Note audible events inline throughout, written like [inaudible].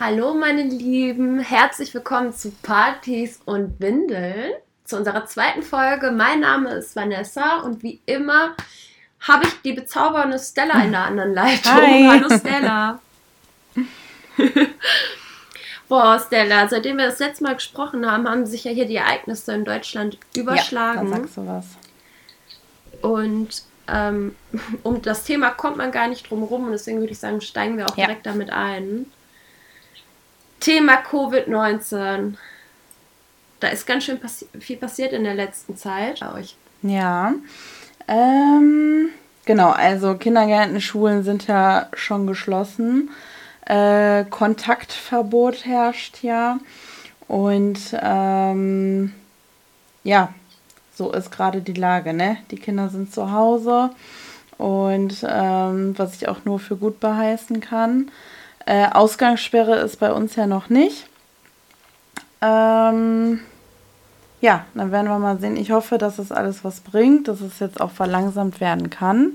Hallo meine Lieben, herzlich willkommen zu Partys und Windeln, zu unserer zweiten Folge. Mein Name ist Vanessa und wie immer habe ich die bezaubernde Stella in der anderen Leitung. Hi. [laughs] Hallo Stella. [laughs] Boah, Stella, seitdem wir das letzte Mal gesprochen haben, haben sich ja hier die Ereignisse in Deutschland überschlagen. Ja, da sagst du was. Und ähm, [laughs] um das Thema kommt man gar nicht drum rum und deswegen würde ich sagen, steigen wir auch ja. direkt damit ein. Thema Covid-19. Da ist ganz schön passi viel passiert in der letzten Zeit. Ja. Ähm, genau, also Kindergärten, Schulen sind ja schon geschlossen. Äh, Kontaktverbot herrscht ja. Und ähm, ja, so ist gerade die Lage. Ne? Die Kinder sind zu Hause und ähm, was ich auch nur für gut beheißen kann. Äh, Ausgangssperre ist bei uns ja noch nicht. Ähm, ja, dann werden wir mal sehen. Ich hoffe, dass es alles was bringt, dass es jetzt auch verlangsamt werden kann.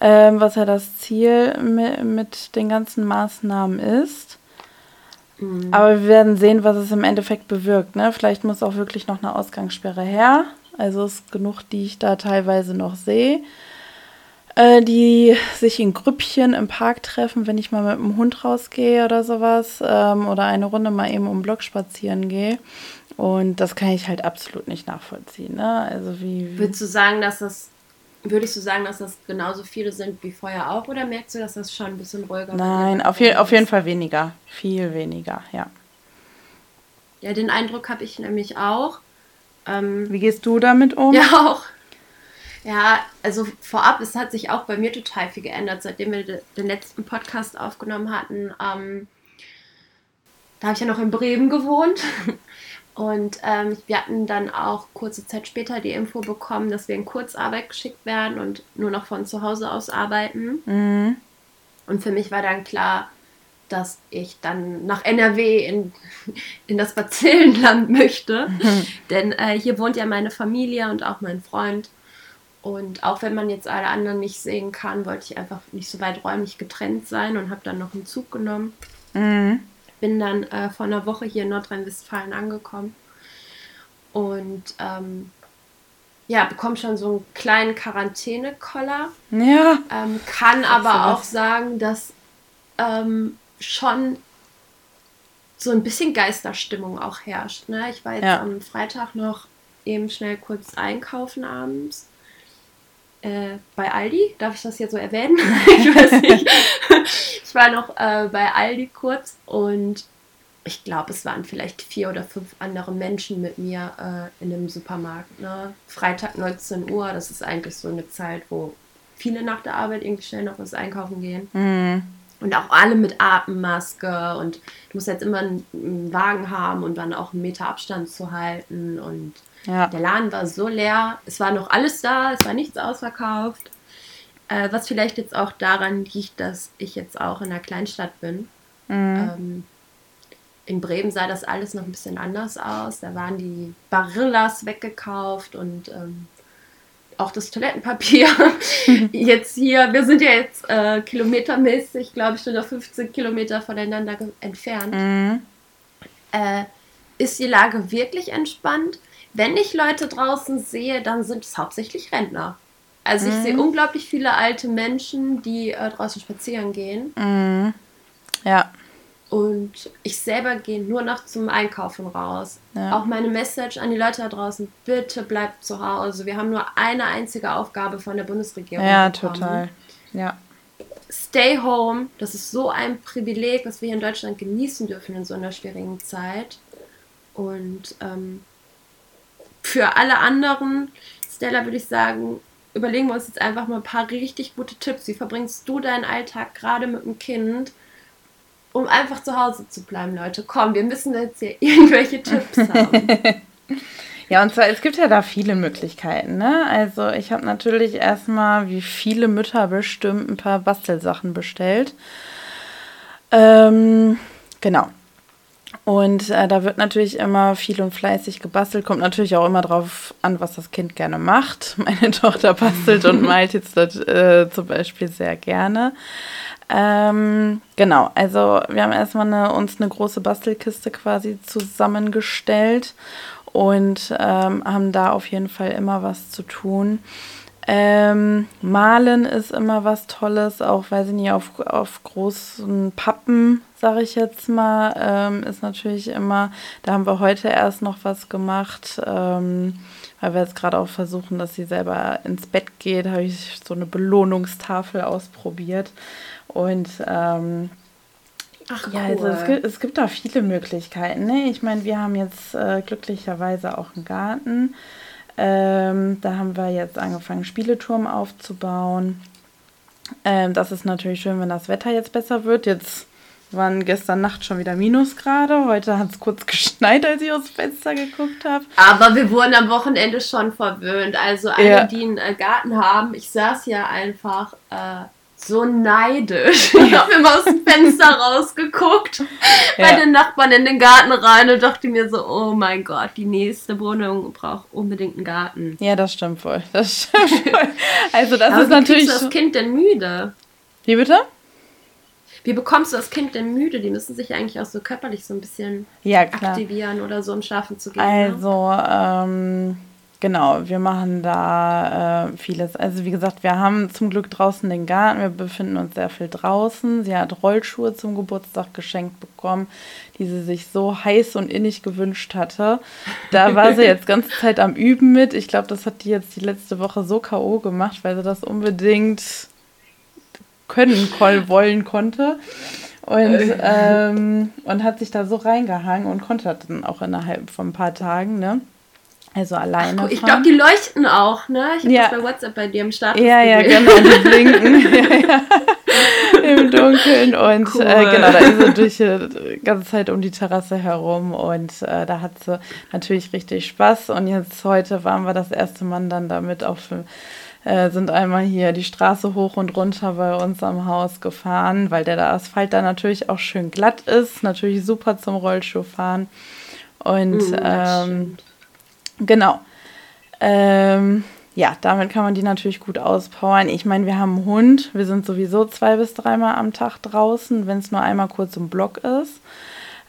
Ähm, was ja das Ziel mit, mit den ganzen Maßnahmen ist. Mhm. Aber wir werden sehen, was es im Endeffekt bewirkt. Ne? Vielleicht muss auch wirklich noch eine Ausgangssperre her. Also es ist genug, die ich da teilweise noch sehe. Äh, die sich in Grüppchen im Park treffen, wenn ich mal mit dem Hund rausgehe oder sowas. Ähm, oder eine Runde mal eben um den Block spazieren gehe. Und das kann ich halt absolut nicht nachvollziehen. Ne? Also wie, wie Würdest du sagen, dass das Würdest du sagen, dass das genauso viele sind wie vorher auch oder merkst du, dass das schon ein bisschen ruhiger ist? Nein, auf, je, auf jeden Fall weniger. Viel weniger, ja. Ja, den Eindruck habe ich nämlich auch. Ähm, Wie gehst du damit um? Ja, auch. Ja, also vorab, es hat sich auch bei mir total viel geändert, seitdem wir den letzten Podcast aufgenommen hatten. Ähm, da habe ich ja noch in Bremen gewohnt. [laughs] Und ähm, wir hatten dann auch kurze Zeit später die Info bekommen, dass wir in Kurzarbeit geschickt werden und nur noch von zu Hause aus arbeiten. Mhm. Und für mich war dann klar, dass ich dann nach NRW in, [laughs] in das Bazillenland [laughs] möchte. Mhm. Denn äh, hier wohnt ja meine Familie und auch mein Freund. Und auch wenn man jetzt alle anderen nicht sehen kann, wollte ich einfach nicht so weit räumlich getrennt sein und habe dann noch einen Zug genommen. Mhm. Bin dann äh, vor einer Woche hier in Nordrhein-Westfalen angekommen. Und ähm, ja, bekomme schon so einen kleinen Quarantänekoller. Ja. Ähm, kann aber auch sagen, dass ähm, schon so ein bisschen Geisterstimmung auch herrscht. Ne? Ich war jetzt ja. am Freitag noch eben schnell kurz einkaufen abends. Äh, bei Aldi, darf ich das hier so erwähnen? [laughs] ich weiß nicht. ich war noch äh, bei Aldi kurz und ich glaube, es waren vielleicht vier oder fünf andere Menschen mit mir äh, in dem Supermarkt. Ne? Freitag 19 Uhr, das ist eigentlich so eine Zeit, wo viele nach der Arbeit irgendwie schnell noch was einkaufen gehen. Mhm. Und auch alle mit Atemmaske und du musst jetzt immer einen, einen Wagen haben und dann auch einen Meter Abstand zu halten. Und ja. der Laden war so leer, es war noch alles da, es war nichts ausverkauft. Äh, was vielleicht jetzt auch daran liegt, dass ich jetzt auch in einer Kleinstadt bin. Mhm. Ähm, in Bremen sah das alles noch ein bisschen anders aus. Da waren die Barillas weggekauft und ähm, auch das Toilettenpapier. [laughs] jetzt hier, wir sind ja jetzt äh, kilometermäßig, glaube ich, nur noch 15 Kilometer voneinander entfernt. Mhm. Äh, ist die Lage wirklich entspannt? Wenn ich Leute draußen sehe, dann sind es hauptsächlich Rentner. Also ich mhm. sehe unglaublich viele alte Menschen, die äh, draußen spazieren gehen. Mhm. Ja. Und ich selber gehe nur noch zum Einkaufen raus. Ja. Auch meine Message an die Leute da draußen, bitte bleibt zu Hause. Wir haben nur eine einzige Aufgabe von der Bundesregierung. Ja, bekommen. total. Ja. Stay home, das ist so ein Privileg, was wir hier in Deutschland genießen dürfen in so einer schwierigen Zeit. Und ähm, für alle anderen, Stella, würde ich sagen, überlegen wir uns jetzt einfach mal ein paar richtig gute Tipps. Wie verbringst du deinen Alltag gerade mit dem Kind? um einfach zu Hause zu bleiben, Leute. Komm, wir müssen jetzt hier [laughs] irgendwelche Tipps haben. [laughs] ja, und zwar, es gibt ja da viele Möglichkeiten. Ne? Also ich habe natürlich erstmal, wie viele Mütter bestimmt, ein paar Bastelsachen bestellt. Ähm, genau. Und äh, da wird natürlich immer viel und fleißig gebastelt. Kommt natürlich auch immer drauf an, was das Kind gerne macht. [laughs] Meine Tochter bastelt und [laughs] malt jetzt das, äh, zum Beispiel sehr gerne. Ähm, genau, also wir haben erstmal eine, uns eine große Bastelkiste quasi zusammengestellt und ähm, haben da auf jeden Fall immer was zu tun. Ähm, Malen ist immer was Tolles, auch weiß ich nicht, auf, auf großen Pappen, sage ich jetzt mal, ähm, ist natürlich immer, da haben wir heute erst noch was gemacht, ähm, weil wir jetzt gerade auch versuchen, dass sie selber ins Bett geht, habe ich so eine Belohnungstafel ausprobiert und ähm, Ach, ja, also es gibt, es gibt da viele Möglichkeiten. Ne? Ich meine, wir haben jetzt äh, glücklicherweise auch einen Garten. Ähm, da haben wir jetzt angefangen, Spieleturm aufzubauen. Ähm, das ist natürlich schön, wenn das Wetter jetzt besser wird. Jetzt waren gestern Nacht schon wieder Minusgrade. Heute hat es kurz geschneit, als ich aus dem Fenster geguckt habe. Aber wir wurden am Wochenende schon verwöhnt. Also alle, ja. die einen äh, Garten haben, ich saß ja einfach äh, so neidisch. Ich habe immer aus dem Fenster rausgeguckt ja. bei den Nachbarn in den Garten rein und dachte mir so, oh mein Gott, die nächste Wohnung braucht unbedingt einen Garten. Ja, das stimmt voll. Das stimmt voll. Also das Aber ist natürlich. Wie das Kind denn müde? Wie bitte? Wie bekommst du das Kind denn müde? Die müssen sich eigentlich auch so körperlich so ein bisschen ja, aktivieren oder so, um schlafen zu gehen. Ne? Also, ne? ähm, Genau, wir machen da äh, vieles. Also wie gesagt, wir haben zum Glück draußen den Garten, wir befinden uns sehr viel draußen. Sie hat Rollschuhe zum Geburtstag geschenkt bekommen, die sie sich so heiß und innig gewünscht hatte. Da war sie jetzt [laughs] ganze Zeit am Üben mit. Ich glaube, das hat die jetzt die letzte Woche so K.O. gemacht, weil sie das unbedingt können, wollen konnte. Und, ähm, und hat sich da so reingehangen und konnte das dann auch innerhalb von ein paar Tagen, ne? Also alleine. Ach, ich glaube, die leuchten auch, ne? Ich habe ja. das bei WhatsApp bei dir im Status Ja, ja, genau, die blinken. [laughs] ja, ja. Im Dunkeln. Und cool. äh, genau, da ist sie durch die ganze Zeit um die Terrasse herum und äh, da hat sie natürlich richtig Spaß. Und jetzt heute waren wir das erste Mal dann damit auch für, äh, sind einmal hier die Straße hoch und runter bei uns am Haus gefahren, weil der Asphalt da natürlich auch schön glatt ist. Natürlich super zum Rollschuhfahren. Und mm, ähm, Genau. Ähm, ja, damit kann man die natürlich gut auspowern. Ich meine, wir haben einen Hund. Wir sind sowieso zwei bis dreimal am Tag draußen, wenn es nur einmal kurz im Block ist.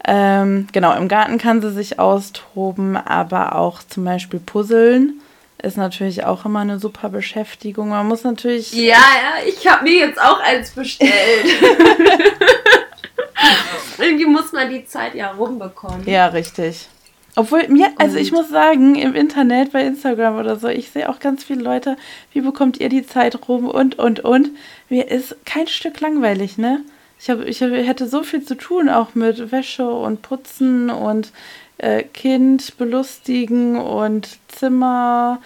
Ähm, genau, im Garten kann sie sich austoben, aber auch zum Beispiel puzzeln ist natürlich auch immer eine super Beschäftigung. Man muss natürlich. Ja, ja, ich habe mir jetzt auch eins bestellt. [laughs] [laughs] Irgendwie muss man die Zeit ja rumbekommen. Ja, richtig. Obwohl mir, also ich muss sagen, im Internet, bei Instagram oder so, ich sehe auch ganz viele Leute, wie bekommt ihr die Zeit rum und, und, und. Mir ist kein Stück langweilig, ne? Ich, hab, ich hätte so viel zu tun, auch mit Wäsche und Putzen und äh, Kind belustigen und Zimmer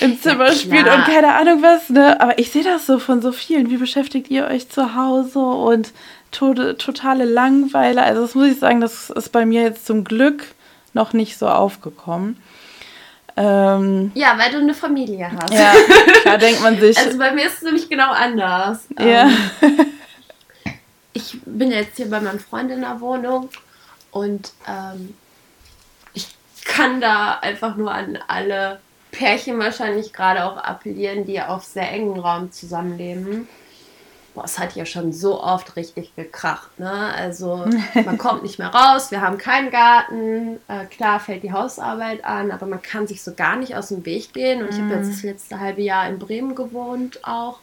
im Zimmer ja, spielt und keine Ahnung was, ne? Aber ich sehe das so von so vielen. Wie beschäftigt ihr euch zu Hause und to totale Langweile? Also das muss ich sagen, das ist bei mir jetzt zum Glück noch nicht so aufgekommen. Ähm, ja, weil du eine Familie hast. Ja, da denkt man sich. [laughs] Also bei mir ist es nämlich genau anders. Ja. Ähm, [laughs] ich bin jetzt hier bei meinem Freund in der Wohnung und ähm, kann da einfach nur an alle Pärchen wahrscheinlich gerade auch appellieren, die auf sehr engen Raum zusammenleben boah, es hat ja schon so oft richtig gekracht. Ne? Also [laughs] man kommt nicht mehr raus, wir haben keinen Garten, äh, klar fällt die Hausarbeit an, aber man kann sich so gar nicht aus dem Weg gehen. Und ich habe jetzt mhm. das letzte halbe Jahr in Bremen gewohnt auch.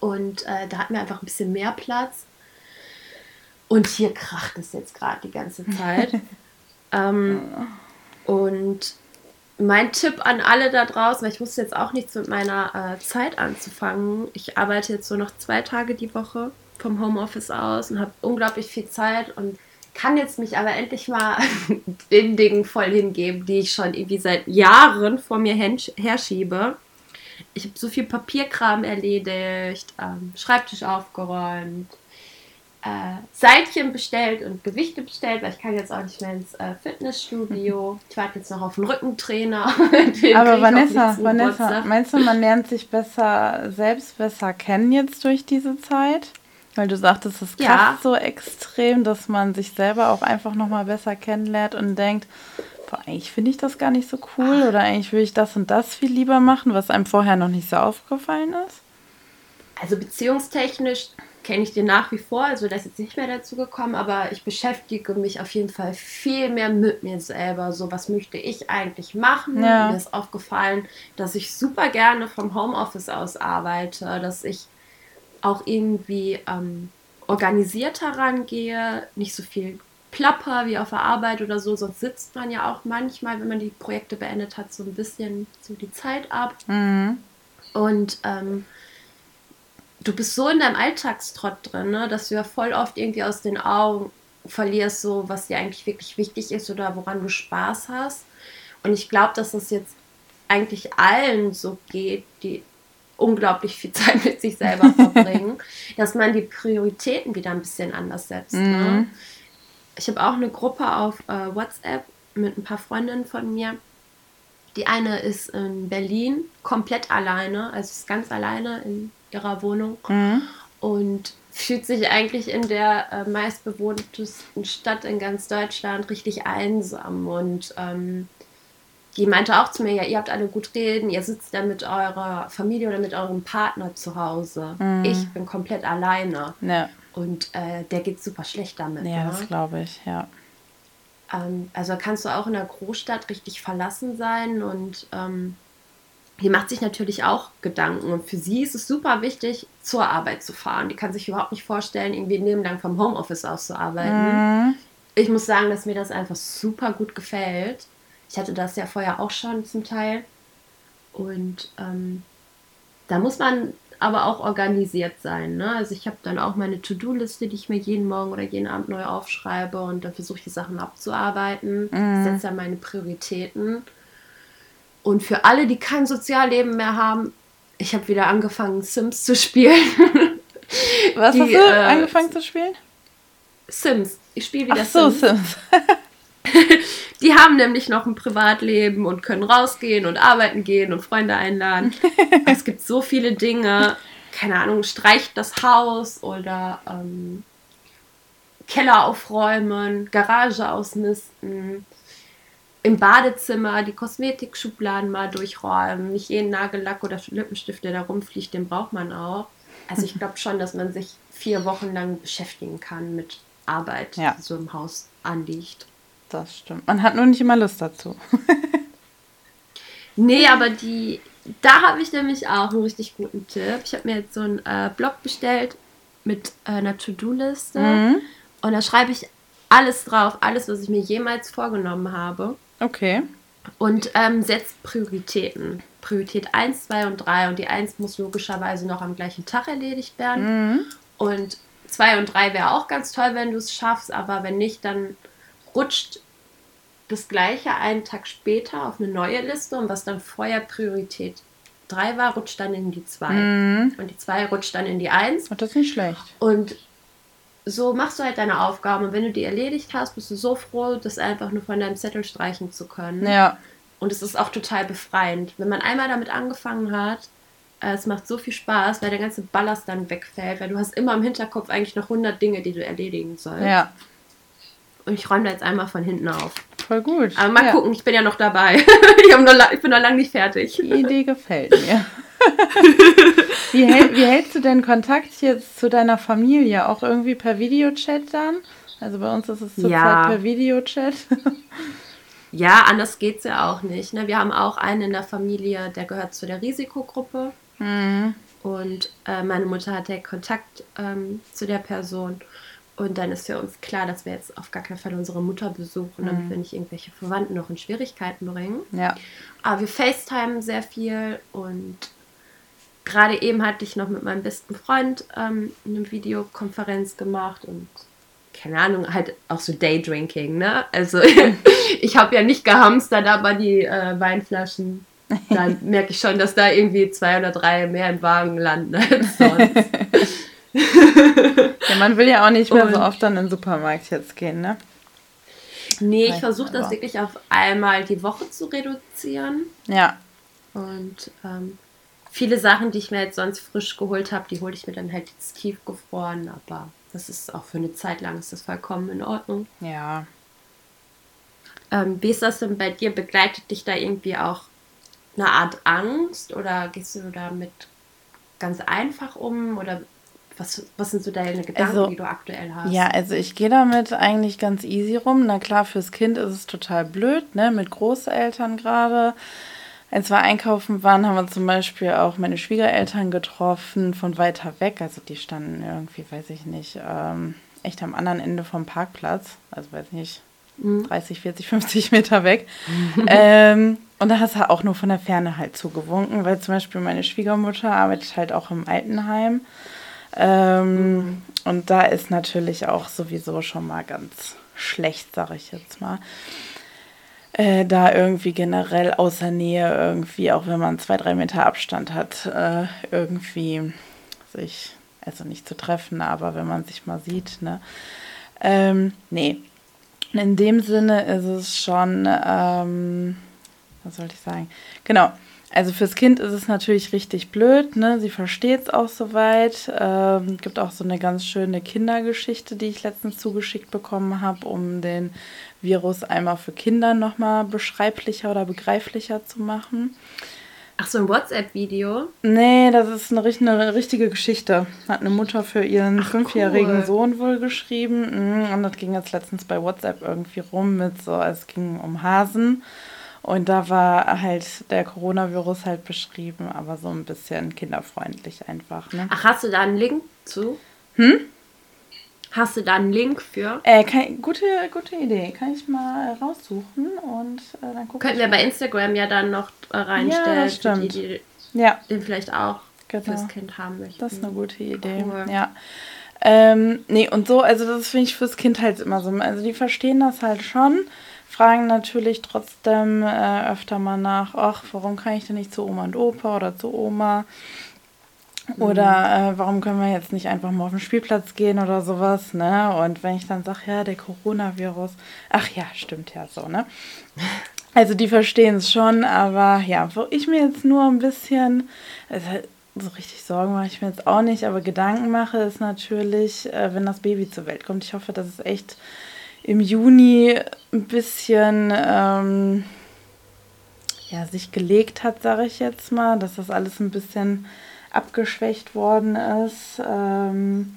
Und äh, da hatten wir einfach ein bisschen mehr Platz. Und hier kracht es jetzt gerade die ganze [laughs] Zeit. Ähm, und mein Tipp an alle da draußen, weil ich wusste jetzt auch nichts mit meiner äh, Zeit anzufangen. Ich arbeite jetzt so noch zwei Tage die Woche vom Homeoffice aus und habe unglaublich viel Zeit und kann jetzt mich aber endlich mal [laughs] den Dingen voll hingeben, die ich schon irgendwie seit Jahren vor mir herschiebe. Ich habe so viel Papierkram erledigt, ähm, Schreibtisch aufgeräumt, äh, Seilchen bestellt und Gewichte bestellt, weil ich kann jetzt auch nicht mehr ins äh, Fitnessstudio. Ich warte jetzt noch auf einen Rückentrainer. [laughs] Aber Vanessa, Vanessa, meinst du, man [laughs] lernt sich besser selbst besser kennen jetzt durch diese Zeit? Weil du sagtest, es kracht ja. so extrem, dass man sich selber auch einfach nochmal besser kennenlernt und denkt, boah, eigentlich finde ich das gar nicht so cool oder eigentlich will ich das und das viel lieber machen, was einem vorher noch nicht so aufgefallen ist? Also beziehungstechnisch kenne ich den nach wie vor, also das ist jetzt nicht mehr dazu gekommen, aber ich beschäftige mich auf jeden Fall viel mehr mit mir selber. So, was möchte ich eigentlich machen? Ja. Mir ist aufgefallen, dass ich super gerne vom Homeoffice aus arbeite, dass ich auch irgendwie ähm, organisierter rangehe, nicht so viel plapper wie auf der Arbeit oder so, sonst sitzt man ja auch manchmal, wenn man die Projekte beendet hat, so ein bisschen so die Zeit ab. Mhm. Und ähm, du bist so in deinem Alltagstrott drin, ne, dass du ja voll oft irgendwie aus den Augen verlierst, so was dir eigentlich wirklich wichtig ist oder woran du Spaß hast. Und ich glaube, dass das jetzt eigentlich allen so geht, die unglaublich viel [laughs] Zeit mit sich selber verbringen, [laughs] dass man die Prioritäten wieder ein bisschen anders setzt. Ne? Mhm. Ne? Ich habe auch eine Gruppe auf äh, WhatsApp mit ein paar Freundinnen von mir. Die eine ist in Berlin komplett alleine, also ist ganz alleine in ihrer Wohnung mhm. und fühlt sich eigentlich in der äh, meistbewohntesten Stadt in ganz Deutschland richtig einsam. Und ähm, die meinte auch zu mir, ja, ihr habt alle gut reden, ihr sitzt dann mit eurer Familie oder mit eurem Partner zu Hause. Mhm. Ich bin komplett alleine. Ja. Und äh, der geht super schlecht damit. Ja, ne? das glaube ich, ja. Ähm, also kannst du auch in der Großstadt richtig verlassen sein und ähm, die macht sich natürlich auch Gedanken und für sie ist es super wichtig, zur Arbeit zu fahren. Die kann sich überhaupt nicht vorstellen, irgendwie nebenan vom Homeoffice aus zu arbeiten. Mhm. Ich muss sagen, dass mir das einfach super gut gefällt. Ich hatte das ja vorher auch schon zum Teil. Und ähm, da muss man aber auch organisiert sein. Ne? Also ich habe dann auch meine To-Do-Liste, die ich mir jeden Morgen oder jeden Abend neu aufschreibe und dann versuche ich die Sachen abzuarbeiten. Mhm. Setze dann meine Prioritäten. Und für alle, die kein Sozialleben mehr haben, ich habe wieder angefangen, Sims zu spielen. Was die, hast du äh, angefangen zu spielen? Sims. Ich spiele wieder Ach so, Sims. Sims. [laughs] [laughs] die haben nämlich noch ein Privatleben und können rausgehen und arbeiten gehen und Freunde einladen. [laughs] es gibt so viele Dinge. Keine Ahnung, streicht das Haus oder ähm, Keller aufräumen, Garage ausmisten im Badezimmer die Kosmetikschubladen mal durchräumen. Nicht jeden Nagellack oder Lippenstift, der da rumfliegt, den braucht man auch. Also ich [laughs] glaube schon, dass man sich vier Wochen lang beschäftigen kann mit Arbeit, ja. die so im Haus anliegt. Das stimmt. Man hat nur nicht immer Lust dazu. [laughs] nee, aber die, da habe ich nämlich auch einen richtig guten Tipp. Ich habe mir jetzt so einen äh, Blog bestellt mit äh, einer To-Do-Liste mhm. und da schreibe ich alles drauf, alles, was ich mir jemals vorgenommen habe. Okay. Und ähm, setzt Prioritäten. Priorität 1, 2 und 3. Und die 1 muss logischerweise noch am gleichen Tag erledigt werden. Mhm. Und 2 und 3 wäre auch ganz toll, wenn du es schaffst. Aber wenn nicht, dann rutscht das gleiche einen Tag später auf eine neue Liste. Und was dann vorher Priorität 3 war, rutscht dann in die 2. Mhm. Und die 2 rutscht dann in die 1. Und das ist nicht schlecht. Und so machst du halt deine Aufgaben und wenn du die erledigt hast, bist du so froh, das einfach nur von deinem Zettel streichen zu können. Ja. Und es ist auch total befreiend. Wenn man einmal damit angefangen hat, äh, es macht so viel Spaß, weil der ganze Ballast dann wegfällt, weil du hast immer im Hinterkopf eigentlich noch 100 Dinge, die du erledigen sollst. Ja. Und ich räume da jetzt einmal von hinten auf. Voll gut. Aber mal ja. gucken, ich bin ja noch dabei. [laughs] ich, noch, ich bin noch lange nicht fertig. Die Idee gefällt mir. [laughs] wie, hält, wie hältst du denn Kontakt jetzt zu deiner Familie? Auch irgendwie per Videochat dann? Also bei uns ist es zurzeit ja. per Videochat. [laughs] ja, anders geht es ja auch nicht. Ne? Wir haben auch einen in der Familie, der gehört zu der Risikogruppe. Mhm. Und äh, meine Mutter hat ja Kontakt ähm, zu der Person. Und dann ist für uns klar, dass wir jetzt auf gar keinen Fall unsere Mutter besuchen, damit mhm. wir nicht irgendwelche Verwandten noch in Schwierigkeiten bringen. Ja. Aber wir FaceTime sehr viel und gerade eben hatte ich noch mit meinem besten Freund ähm, eine Videokonferenz gemacht und keine Ahnung, halt auch so Daydrinking, ne? Also [laughs] ich habe ja nicht gehamstert, aber die äh, Weinflaschen, dann [laughs] merke ich schon, dass da irgendwie zwei oder drei mehr im Wagen landen als sonst. [laughs] [laughs] ja, man will ja auch nicht mehr und, so oft dann in den Supermarkt jetzt gehen, ne? Nee, ich versuche das wirklich auf einmal die Woche zu reduzieren. Ja. Und ähm, viele Sachen, die ich mir jetzt sonst frisch geholt habe, die hole ich mir dann halt jetzt tiefgefroren, aber das ist auch für eine Zeit lang ist das vollkommen in Ordnung. Ja. Ähm, wie ist das denn bei dir? Begleitet dich da irgendwie auch eine Art Angst oder gehst du damit ganz einfach um oder was, was sind so deine Gedanken, Also, die du aktuell hast? Ja, also ich gehe damit eigentlich ganz easy rum. Na klar, fürs Kind ist es total blöd, ne? Mit Großeltern gerade. Als wir einkaufen waren, haben wir zum Beispiel auch meine Schwiegereltern getroffen von weiter weg. Also die standen irgendwie, weiß ich nicht, ähm, echt am anderen Ende vom Parkplatz. Also weiß nicht, 30, 40, 50 Meter weg. [laughs] ähm, und da hast du auch nur von der Ferne halt zugewunken, weil zum Beispiel meine Schwiegermutter arbeitet halt auch im Altenheim. Ähm, Und da ist natürlich auch sowieso schon mal ganz schlecht, sag ich jetzt mal. Äh, da irgendwie generell außer Nähe irgendwie, auch wenn man zwei, drei Meter Abstand hat, äh, irgendwie sich, also nicht zu treffen, aber wenn man sich mal sieht, ne? Ähm, nee. In dem Sinne ist es schon, ähm, was sollte ich sagen? Genau. Also fürs Kind ist es natürlich richtig blöd, ne? Sie versteht es auch soweit. Ähm, gibt auch so eine ganz schöne Kindergeschichte, die ich letztens zugeschickt bekommen habe, um den Virus einmal für Kinder nochmal beschreiblicher oder begreiflicher zu machen. Ach so, ein WhatsApp-Video? Nee, das ist eine, eine richtige Geschichte. Hat eine Mutter für ihren fünfjährigen cool. Sohn wohl geschrieben. Mhm, Und das ging jetzt letztens bei WhatsApp irgendwie rum mit so, es ging um Hasen. Und da war halt der Coronavirus halt beschrieben, aber so ein bisschen kinderfreundlich einfach. Ne? Ach, hast du da einen Link zu? Hm? Hast du da einen Link für? Äh, kann, gute, gute Idee. Kann ich mal raussuchen und äh, dann gucken. Könnten wir bei Instagram ja dann noch äh, reinstellen, Ja, das für die, stimmt. die Ja, den vielleicht auch Genau. fürs Kind haben möchten. Das ist eine gute Idee. Cool. Ja. Ähm, nee, und so, also das finde ich fürs Kind halt immer so. Also die verstehen das halt schon, fragen natürlich trotzdem äh, öfter mal nach, ach, warum kann ich denn nicht zu Oma und Opa oder zu Oma? Oder äh, warum können wir jetzt nicht einfach mal auf den Spielplatz gehen oder sowas, ne? Und wenn ich dann sage, ja, der Coronavirus, ach ja, stimmt ja so, ne? Also die verstehen es schon, aber ja, wo ich mir jetzt nur ein bisschen, also so richtig Sorgen mache ich mir jetzt auch nicht, aber Gedanken mache ist natürlich, äh, wenn das Baby zur Welt kommt. Ich hoffe, dass es echt im Juni ein bisschen ähm, ja, sich gelegt hat, sage ich jetzt mal, dass das alles ein bisschen abgeschwächt worden ist. Ähm,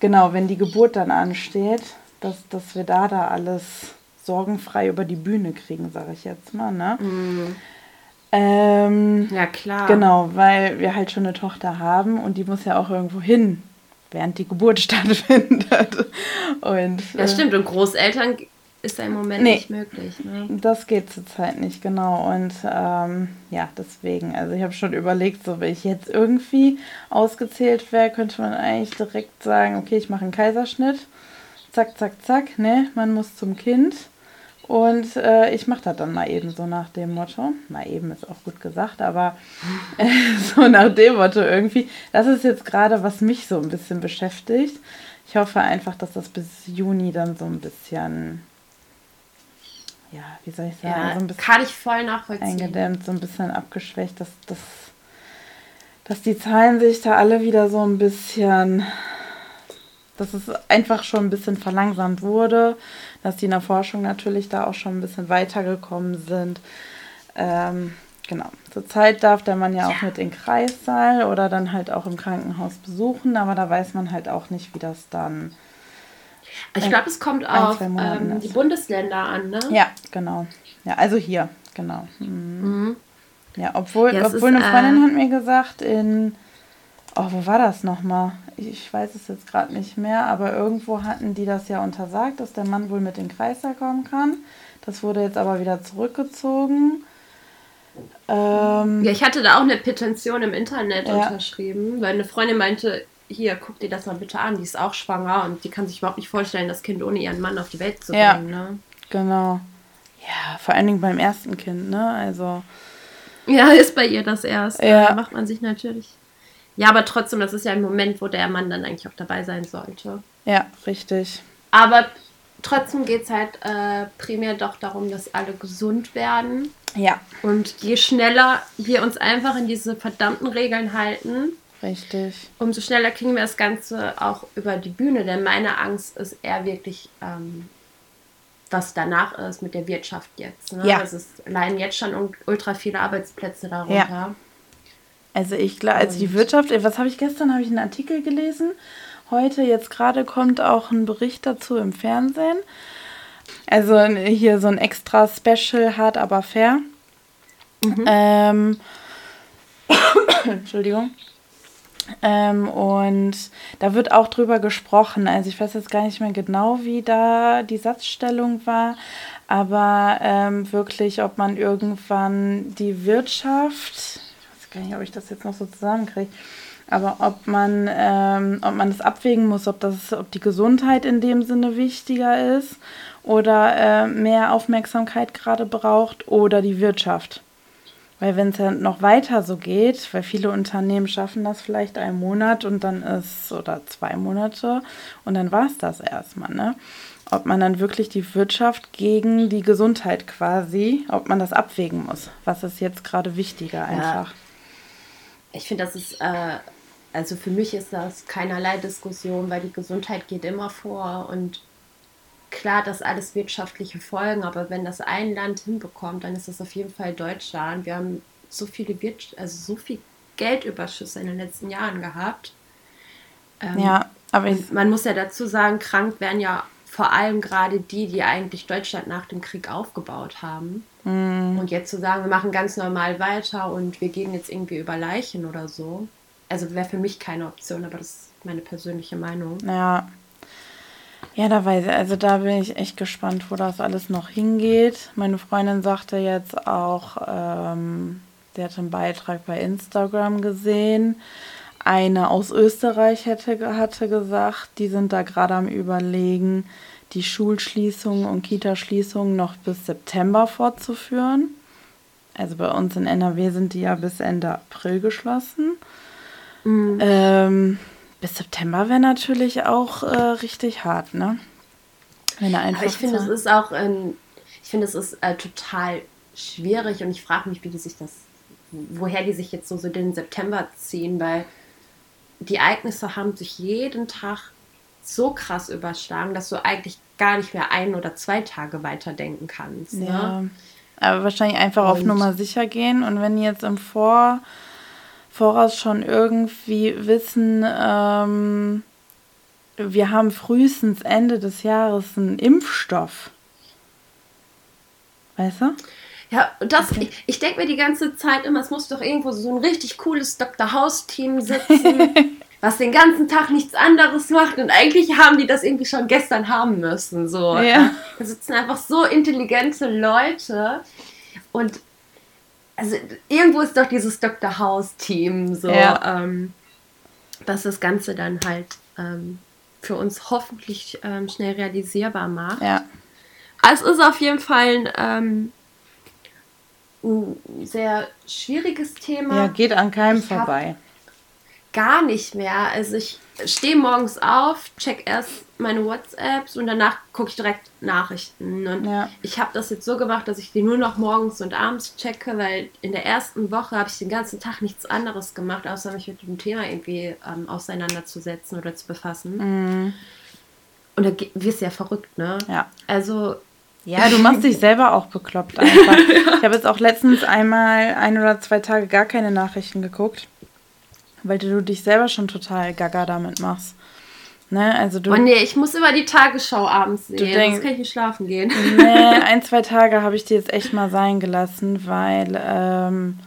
genau, wenn die Geburt dann ansteht, dass, dass wir da da alles sorgenfrei über die Bühne kriegen, sage ich jetzt mal. Ne? Ähm, Ja, klar. Genau, weil wir halt schon eine Tochter haben und die muss ja auch irgendwo hin, während die Geburt [laughs] stattfindet. Und Ja, äh, stimmt. Und Großeltern ist ja im Moment Nee. nicht möglich. Ne? Das geht zurzeit nicht, genau. Und ähm, ja, deswegen, also ich habe schon überlegt, so wenn ich jetzt irgendwie ausgezählt wäre, könnte man eigentlich direkt sagen, okay, ich mache einen Kaiserschnitt. Zack, zack, zack, ne, man muss zum Kind. Und äh, ich mache das dann mal eben so nach dem Motto. Mal eben ist auch gut gesagt, aber [laughs] äh, so nach dem Motto irgendwie. Das ist jetzt gerade, was mich so ein bisschen beschäftigt. Ich hoffe einfach, dass das bis Juni dann so ein bisschen, ja, wie soll ich sagen, Ja, so ein bisschen kann ich voll nachvollziehen. eingedämmt, so ein bisschen abgeschwächt, dass, dass, dass die Zahlen sich da alle wieder so ein bisschen, dass es einfach schon ein bisschen verlangsamt wurde, dass die in der Forschung natürlich da auch schon ein bisschen weitergekommen sind. Ähm, genau. Zurzeit darf der Mann ja auch mit in den Kreissaal oder dann halt auch im Krankenhaus besuchen, aber da weiß man halt auch nicht, wie das dann. Ich glaube, es kommt auf ähm, die Bundesländer an, ne? Ja, genau. Ja, also hier, genau. Mhm. Mhm. Ja, obwohl, Ja, obwohl ist, eine Freundin äh, hat mir gesagt, in, oh, wo war das nochmal? Ich weiß es jetzt gerade nicht mehr, aber irgendwo hatten die das ja untersagt, dass der Mann wohl mit in den Kreißsaal kommen kann. Das wurde jetzt aber wieder zurückgezogen. Ähm, Ja, ich hatte da auch eine Petition im Internet Ja. unterschrieben, weil eine Freundin meinte, hier, guck dir das mal bitte an, die ist auch schwanger und die kann sich überhaupt nicht vorstellen, das Kind ohne ihren Mann auf die Welt zu bringen. Ja. Ne? Genau. Ja, vor allen Dingen beim ersten Kind, ne? Also, Ja, ist bei ihr das erste. Ja. Da macht man sich natürlich. Ja, aber trotzdem, das ist ja ein Moment, wo der Mann dann eigentlich auch dabei sein sollte. ja, richtig. Aber trotzdem geht es halt äh, primär doch darum, dass alle gesund werden. Ja. Und je schneller wir uns einfach in diese verdammten Regeln halten, Richtig. umso schneller kriegen wir das Ganze auch über die Bühne. Denn meine Angst ist eher wirklich, ähm, was danach ist mit der Wirtschaft jetzt. Ne? Ja. Es ist, leiden jetzt schon ultra viele Arbeitsplätze darunter. Also ich glaube, also die Wirtschaft, äh, was habe ich gestern, habe ich einen Artikel gelesen. Heute, jetzt gerade kommt auch ein Bericht dazu im Fernsehen. Also hier so ein extra Special, hart aber fair. Ähm, [coughs] Entschuldigung. Ähm, und da wird auch drüber gesprochen. Also ich weiß jetzt gar nicht mehr genau, wie da die Satzstellung war, aber ähm, wirklich, ob man irgendwann die Wirtschaft, gar nicht, ob ich das jetzt noch so zusammenkriege, aber ob man, ähm, ob man das abwägen muss, ob das, ob die Gesundheit in dem Sinne wichtiger ist oder äh, mehr Aufmerksamkeit gerade braucht oder die Wirtschaft. Weil wenn es ja noch weiter so geht, weil viele Unternehmen schaffen das vielleicht einen Monat und dann ist, oder zwei Monate und dann war es das erstmal, ne? Ob man dann wirklich die Wirtschaft gegen die Gesundheit quasi, ob man das abwägen muss. Was ist jetzt gerade wichtiger einfach? Ich finde, das ist, äh, also für mich ist das keinerlei Diskussion, weil die Gesundheit geht immer vor und klar, das alles wirtschaftliche Folgen, aber wenn das ein Land hinbekommt, dann ist das auf jeden Fall Deutschland. Wir haben so viele Wirtschaft, also so viel Geldüberschüsse in den letzten Jahren gehabt. Ähm, Ja, aber man muss ja dazu sagen, krank werden ja vor allem gerade die, die eigentlich Deutschland nach dem Krieg aufgebaut haben. Mhm. Und jetzt zu sagen, wir machen ganz normal weiter und wir gehen jetzt irgendwie über Leichen oder so, also wäre für mich keine Option, aber das ist meine persönliche Meinung. Ja. Ja, da weiß ich, also da bin ich echt gespannt, wo das alles noch hingeht. Meine Freundin sagte jetzt auch, ähm, sie hatte einen Beitrag bei Instagram gesehen. Eine aus Österreich hätte, hatte gesagt, die sind da gerade am Überlegen, die Schulschließungen und Kitaschließungen noch bis September fortzuführen. Also bei uns in NRW sind die ja bis Ende April geschlossen. Ähm, bis September wäre natürlich auch äh, richtig hart, ne? Wenn einfach Aber ich finde, es ist auch, ähm, ich finde, es ist äh, total schwierig und ich frage mich, wie die sich das, woher die sich jetzt so, so den September ziehen, weil die Ereignisse haben sich jeden Tag so krass überschlagen, dass du eigentlich gar nicht mehr ein oder zwei Tage weiterdenken kannst. ja. Ne? Aber wahrscheinlich einfach auf Und- Nummer sicher gehen und wenn die jetzt im Vor Voraus schon irgendwie wissen, ähm, wir haben frühestens Ende des Jahres einen Impfstoff. Weißt du? Ja, und das, ich, ich denke mir die ganze Zeit immer, es muss doch irgendwo so ein richtig cooles Dr. House-Team sitzen, [laughs] was den ganzen Tag nichts anderes macht. Und eigentlich haben die das irgendwie schon gestern haben müssen. So. Ja. Da sitzen einfach so intelligente Leute. Und also irgendwo ist doch dieses Dr. House-Team so, Ja. ähm, dass das Ganze dann halt ähm, für uns hoffentlich ähm, schnell realisierbar macht. Ja. Es ist auf jeden Fall ein, ähm, ein sehr schwieriges Thema. Ja, geht an keinem Ich vorbei. Gar nicht mehr. Also ich stehe morgens auf, check erst meine WhatsApps und danach gucke ich direkt Nachrichten. Und Ja. ich habe das jetzt so gemacht, dass ich die nur noch morgens und abends checke, weil in der ersten Woche habe ich den ganzen Tag nichts anderes gemacht, außer mich mit dem Thema irgendwie ähm, auseinanderzusetzen oder zu befassen. Mhm. Und da wirst du ja verrückt, ne? Ja. Also Ja, du machst dich selber auch bekloppt einfach. [laughs] Ich habe jetzt auch letztens einmal ein oder zwei Tage gar keine Nachrichten geguckt, weil du dich selber schon total gaga damit machst. Ne, also du. Oh nee, ich muss immer die Tagesschau abends sehen, denkst- sonst kann ich nicht schlafen gehen. Nee, [laughs] ein, zwei Tage habe ich dir jetzt echt mal sein gelassen, weil, ähm,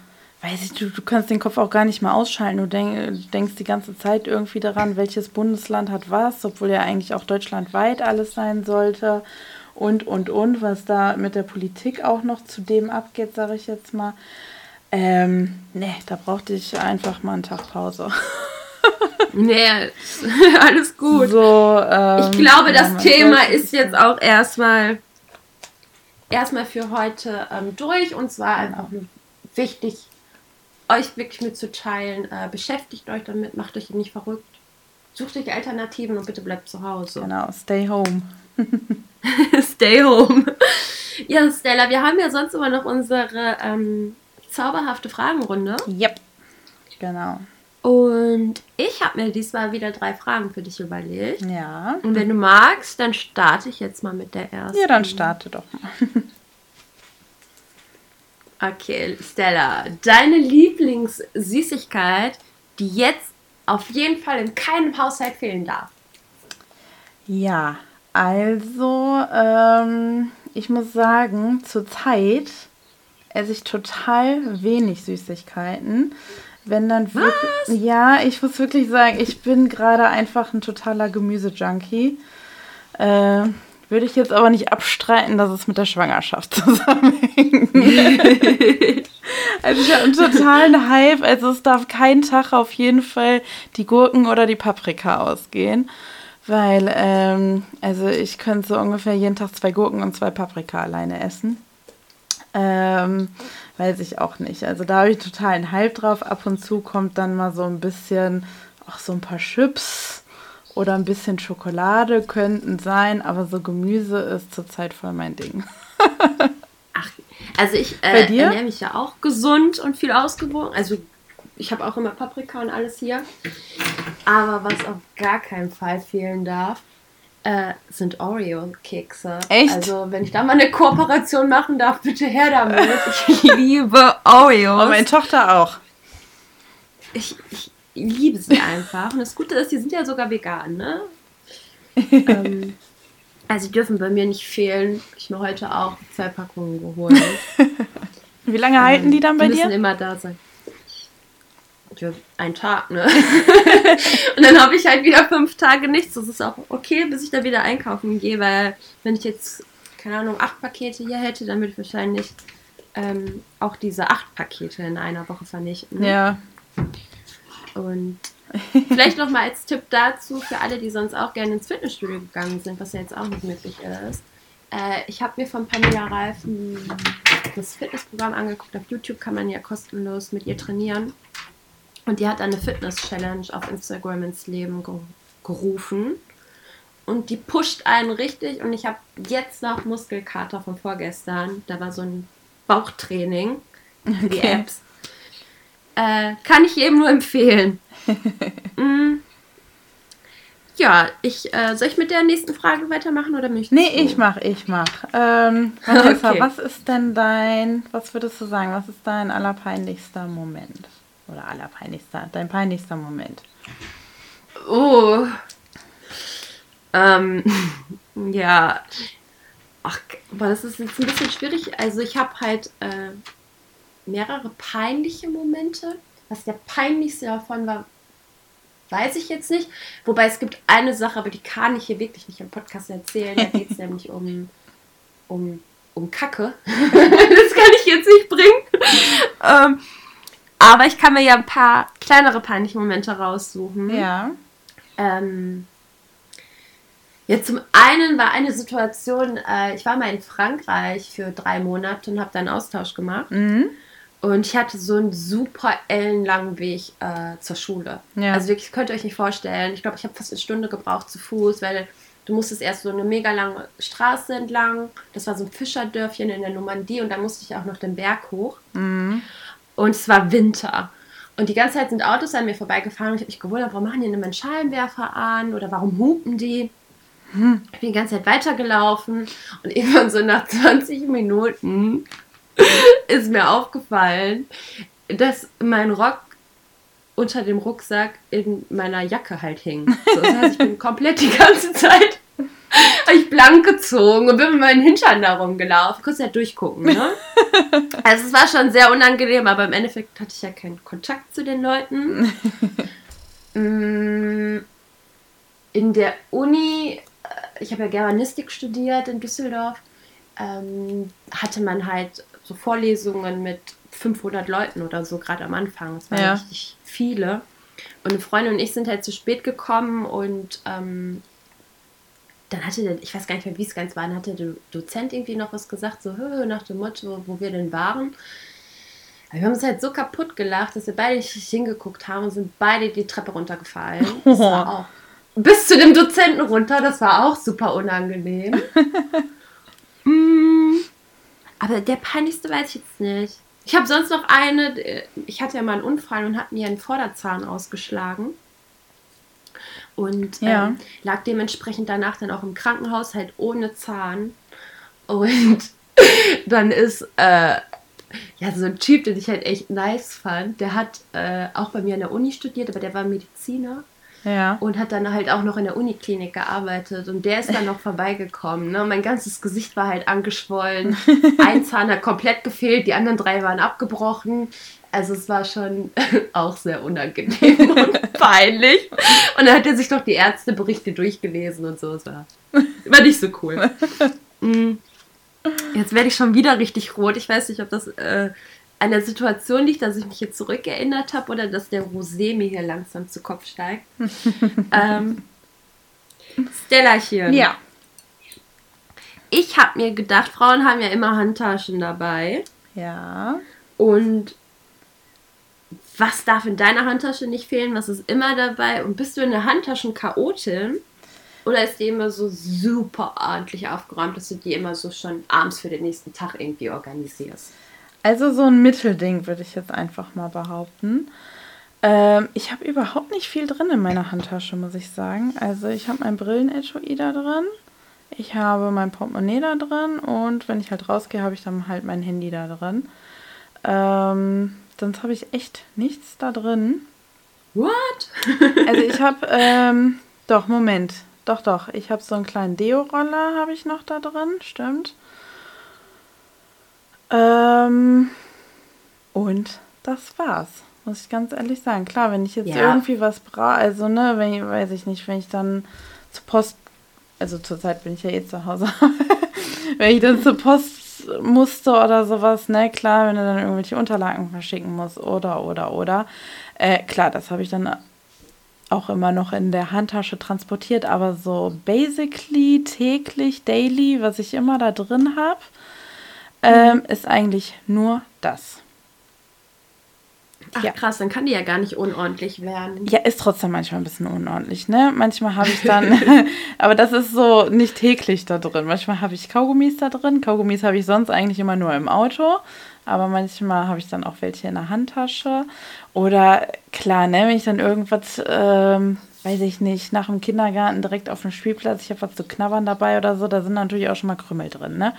weiß ich, du, du kannst den Kopf auch gar nicht mehr ausschalten. Du denk, denkst die ganze Zeit irgendwie daran, welches Bundesland hat was, obwohl ja eigentlich auch deutschlandweit alles sein sollte. Und, und, und, was da mit der Politik auch noch zu dem abgeht, sage ich jetzt mal. Ähm, nee, da brauchte ich einfach mal einen Tag Pause. [laughs] nee, [laughs] alles gut. So, ähm, ich glaube, ja, das man Thema ist jetzt auch erstmal erstmal für heute ähm, durch. Und zwar einfach nur wichtig, euch wirklich mitzuteilen. Äh, beschäftigt euch damit, macht euch nicht verrückt. Sucht euch Alternativen und bitte bleibt zu Hause. Genau, stay home. [laughs] Stay home. Ja, Stella, wir haben ja sonst immer noch unsere ähm, zauberhafte Fragenrunde. Yep. Genau. Und ich habe mir diesmal wieder drei Fragen für dich überlegt. Ja. Und wenn du magst, dann starte ich jetzt mal mit der ersten. Ja, dann starte doch mal. [laughs] Okay, Stella, deine Lieblingssüßigkeit, die jetzt auf jeden Fall in keinem Haushalt fehlen darf. Ja, also ähm, ich muss sagen, zurzeit esse ich total wenig Süßigkeiten. Wenn dann wirklich. Ja, ich muss wirklich sagen, ich bin gerade einfach ein totaler Gemüse-Junkie. Äh, würde ich jetzt aber nicht abstreiten, dass es mit der Schwangerschaft [laughs] zusammenhängt. also ich habe einen totalen Hype. Also es darf kein Tag auf jeden Fall die Gurken oder die Paprika ausgehen. Weil, ähm, also ich könnte so ungefähr jeden Tag zwei Gurken und zwei Paprika alleine essen. Ähm, weiß ich auch nicht. Also da habe ich total einen Hype drauf. Ab und zu kommt dann mal so ein bisschen, auch so ein paar Chips oder ein bisschen Schokolade könnten sein, aber so Gemüse ist zurzeit voll mein Ding. [laughs] Ach, also ich äh, ernähre mich ja auch gesund und viel ausgewogen. Also ich habe auch immer Paprika und alles hier. Aber was auf gar keinen Fall fehlen darf, äh, sind Oreo-Kekse. Echt? Also, wenn ich da mal eine Kooperation machen darf, bitte her damit. [laughs] Ich liebe Oreos. Und meine Tochter auch. Ich, ich liebe sie einfach. Und das Gute ist, die sind ja sogar vegan, ne? [laughs] ähm, also, die dürfen bei mir nicht fehlen. Ich mir heute auch zwei Packungen geholt. [laughs] Wie lange halten die dann bei die dir? Die müssen immer da sein für einen Tag, ne? [laughs] und dann habe ich halt wieder fünf Tage nichts. Das ist auch okay, bis ich da wieder einkaufen gehe, weil wenn ich jetzt, keine Ahnung, acht Pakete hier hätte, dann würde ich wahrscheinlich ähm, auch diese acht Pakete in einer Woche vernichten. Ja. Und [laughs] vielleicht noch mal als Tipp dazu für alle, die sonst auch gerne ins Fitnessstudio gegangen sind, was ja jetzt auch nicht möglich ist. Äh, ich habe mir von Pamela Reifen das Fitnessprogramm angeguckt. Auf YouTube kann man ja kostenlos mit ihr trainieren. Und die hat eine Fitness-Challenge auf Instagram ins Leben ge gerufen. Und die pusht einen richtig. Und ich habe jetzt noch Muskelkater von vorgestern. Da war so ein Bauchtraining für die Apps. Äh, kann ich jedem nur empfehlen. [laughs] mm. Ja, ich, äh, soll ich mit der nächsten Frage weitermachen oder möchtest Nee, du? ich mach, ich mach. Ähm, Vanessa, [laughs] okay. was ist denn dein, was würdest du sagen, was ist dein allerpeinlichster Moment? Oder allerpeinlichster, dein peinlichster Moment? Oh. Ähm, [laughs] ja. Ach, aber das ist jetzt ein bisschen schwierig. Also ich habe halt äh, mehrere peinliche Momente. Was der peinlichste davon war, weiß ich jetzt nicht. Wobei es gibt eine Sache, aber die kann ich hier wirklich nicht im Podcast erzählen. Da geht es [laughs] nämlich um, um, um Kacke. [laughs] das kann ich jetzt nicht bringen. ähm, aber ich kann mir ja ein paar kleinere peinliche Momente raussuchen. Ja. Ähm, ja, zum einen war eine Situation, äh, ich war mal in Frankreich für drei Monate und habe da einen Austausch gemacht. Mhm. Und ich hatte so einen super ellenlangen Weg äh, zur Schule. Ja. Also wirklich, könnt ihr euch nicht vorstellen. Ich glaube, ich habe fast eine Stunde gebraucht zu Fuß, weil du musstest erst so eine mega lange Straße entlang. Das war so ein Fischerdörfchen in der Normandie und dann musste ich auch noch den Berg hoch. Mhm. Und es war Winter. Und die ganze Zeit sind Autos an mir vorbeigefahren und ich habe mich gewundert, warum machen die einen Scheinwerfer an oder warum hupen die? Ich bin die ganze Zeit weitergelaufen und irgendwann so nach 20 Minuten [laughs] ist mir aufgefallen, dass mein Rock unter dem Rucksack in meiner Jacke halt hing. So, das heißt, ich bin komplett die ganze Zeit ich blank gezogen und bin mit meinen Hintern da rumgelaufen. Kurz ja durchgucken, ne? [laughs] also es war schon sehr unangenehm, aber im Endeffekt hatte ich ja keinen Kontakt zu den Leuten. [laughs] Mm, in der Uni, äh, ich habe ja Germanistik studiert in Düsseldorf, ähm, hatte man halt so Vorlesungen mit 500 Leuten oder so, gerade am Anfang. Es waren Ja. richtig viele. Und eine Freundin und ich sind halt zu spät gekommen und ähm, dann hatte der, ich weiß gar nicht mehr, wie es ganz war, dann hatte der Dozent irgendwie noch was gesagt, so "Hö, nach dem Motto, wo wir denn waren. Aber wir haben uns halt so kaputt gelacht, dass wir beide nicht hingeguckt haben und sind beide die Treppe runtergefallen. [laughs] Das war auch bis zu dem Dozenten runter, das war auch super unangenehm. [laughs] Mm, Aber der peinlichste weiß ich jetzt nicht. Ich habe sonst noch eine, äh, ich hatte ja mal einen Unfall und habe mir einen Vorderzahn ausgeschlagen. Und Ja. ähm, lag dementsprechend danach dann auch im Krankenhaus, halt ohne Zahn. Und [laughs] dann ist äh, ja so ein Typ, den ich halt echt nice fand. Der hat äh, auch bei mir an der Uni studiert, aber der war Mediziner Ja. und hat dann halt auch noch in der Uniklinik gearbeitet und der ist dann noch [laughs] vorbeigekommen. Ne? Mein ganzes Gesicht war halt angeschwollen. [laughs] Ein Zahn hat komplett gefehlt, die anderen drei waren abgebrochen. Also es war schon [laughs] auch sehr unangenehm und [laughs] peinlich. Und dann hat er sich doch die Ärzteberichte durchgelesen und so. Es war, war nicht so cool. Mm. Jetzt werde ich schon wieder richtig rot. Ich weiß nicht, ob das äh, an der Situation liegt, dass ich mich jetzt zurückerinnert habe oder dass der Rosé mir hier langsam zu Kopf steigt. [laughs] ähm, Stellarchen. Ja. Ich habe mir gedacht, Frauen haben ja immer Handtaschen dabei. Ja. Und was darf in deiner Handtasche nicht fehlen? Was ist immer dabei? Und bist du eine Handtaschen-Chaotin? Oder ist die immer so super ordentlich aufgeräumt, dass du die immer so schon abends für den nächsten Tag irgendwie organisierst? Also so ein Mittelding würde ich jetzt einfach mal behaupten. Ähm, ich habe überhaupt nicht viel drin in meiner Handtasche, muss ich sagen. Also ich habe mein Brillenetui da drin. Ich habe mein Portemonnaie da drin und wenn ich halt rausgehe, habe ich dann halt mein Handy da drin. Ähm, sonst habe ich echt nichts da drin. What? Also ich habe, [laughs] ähm, doch, Moment. Doch, doch. Ich habe so einen kleinen Deo-Roller, habe ich noch da drin, stimmt. Ähm, und das war's, muss ich ganz ehrlich sagen. Klar, wenn ich jetzt Ja. irgendwie was brauche, also ne, wenn ich, weiß ich nicht, wenn ich dann zur Post, also zurzeit bin ich ja eh zu Hause, [laughs] wenn ich dann zur Post musste oder sowas, ne, klar, wenn du dann irgendwelche Unterlagen verschicken musst oder, oder, oder. Äh, klar, das habe ich dann auch immer noch in der Handtasche transportiert, aber so basically, täglich, daily, was ich immer da drin habe, ähm, ist eigentlich nur das. Ach Ja. krass, dann kann die ja gar nicht unordentlich werden. Ja, ist trotzdem manchmal ein bisschen unordentlich, ne? Manchmal habe ich dann, [laughs] [laughs] aber das ist so nicht täglich da drin. Manchmal habe ich Kaugummis da drin. Kaugummis habe ich sonst eigentlich immer nur im Auto, aber manchmal habe ich dann auch welche in der Handtasche. Oder klar, ne, wenn ich dann irgendwas, ähm, weiß ich nicht, nach dem Kindergarten direkt auf dem Spielplatz, ich habe was zu knabbern dabei oder so, da sind natürlich auch schon mal Krümel drin, ne?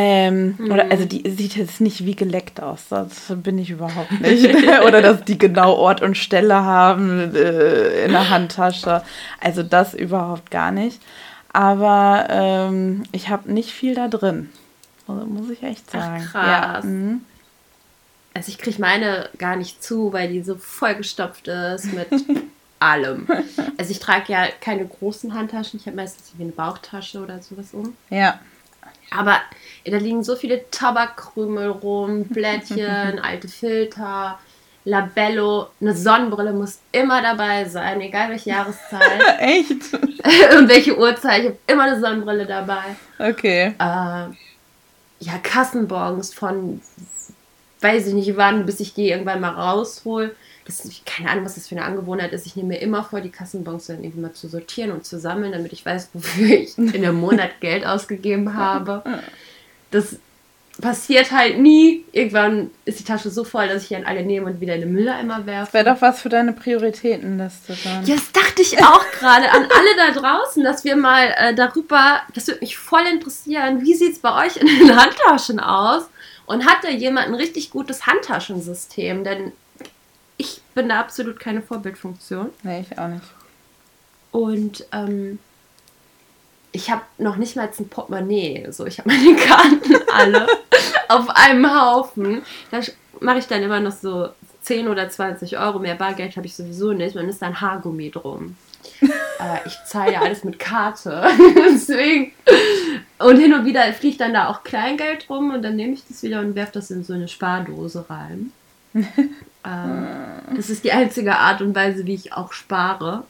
Ähm, Oder also die sieht jetzt nicht wie geleckt aus. Das bin ich überhaupt [laughs] nicht. [laughs] oder dass die genau Ort und Stelle haben äh, in der [laughs] Handtasche. Also das überhaupt gar nicht. Aber ähm, ich habe nicht viel da drin. Muss, muss ich echt Ach, sagen. krass. Ja, mhm. Also ich kriege meine gar nicht zu, weil die so vollgestopft ist mit allem. Also ich trage ja keine großen Handtaschen. Ich habe meistens wie eine Bauchtasche oder sowas um. ja. Aber da liegen so viele Tabakkrümel rum, [laughs] Blättchen, alte Filter, Labello. Eine Sonnenbrille muss immer dabei sein, egal welche Jahreszeit [laughs] Echt? [laughs] und welche Uhrzeit. Ich habe immer eine Sonnenbrille dabei. Okay. Äh, ja, Kassenbons von weiß ich nicht wann, bis ich die irgendwann mal raushol. Das ist, keine Ahnung, was das für eine Angewohnheit ist. Ich nehme mir immer vor, die Kassenbons dann irgendwie mal zu sortieren und zu sammeln, damit ich weiß, wofür ich in einem Monat Geld ausgegeben habe. Das passiert halt nie. Irgendwann ist die Tasche so voll, dass ich dann alle nehme und wieder in den Mülleimer werfe. Wäre doch was für deine Prioritätenliste dann. Ja, das dachte ich auch gerade an alle da draußen, dass wir mal äh, darüber, das würde mich voll interessieren, wie sieht es bei euch in den Handtaschen aus? Und hat da jemand ein richtig gutes Handtaschensystem? Denn ich bin da absolut keine Vorbildfunktion. Nee, ich auch nicht. Und ähm, ich habe noch nicht mal ein Portemonnaie. So, ich habe meine [laughs] Karten alle auf einem Haufen. Da mache ich dann immer noch so 10 oder 20 Euro. Mehr Bargeld habe ich sowieso nicht. Und ist dann Haargummi drum. [laughs] äh, ich zahle ja alles mit Karte. [laughs] Deswegen. Und hin und wieder fliegt dann da auch Kleingeld rum und dann nehme ich das wieder und werfe das in so eine Spardose rein. ähm, das ist die einzige Art und Weise, wie ich auch spare.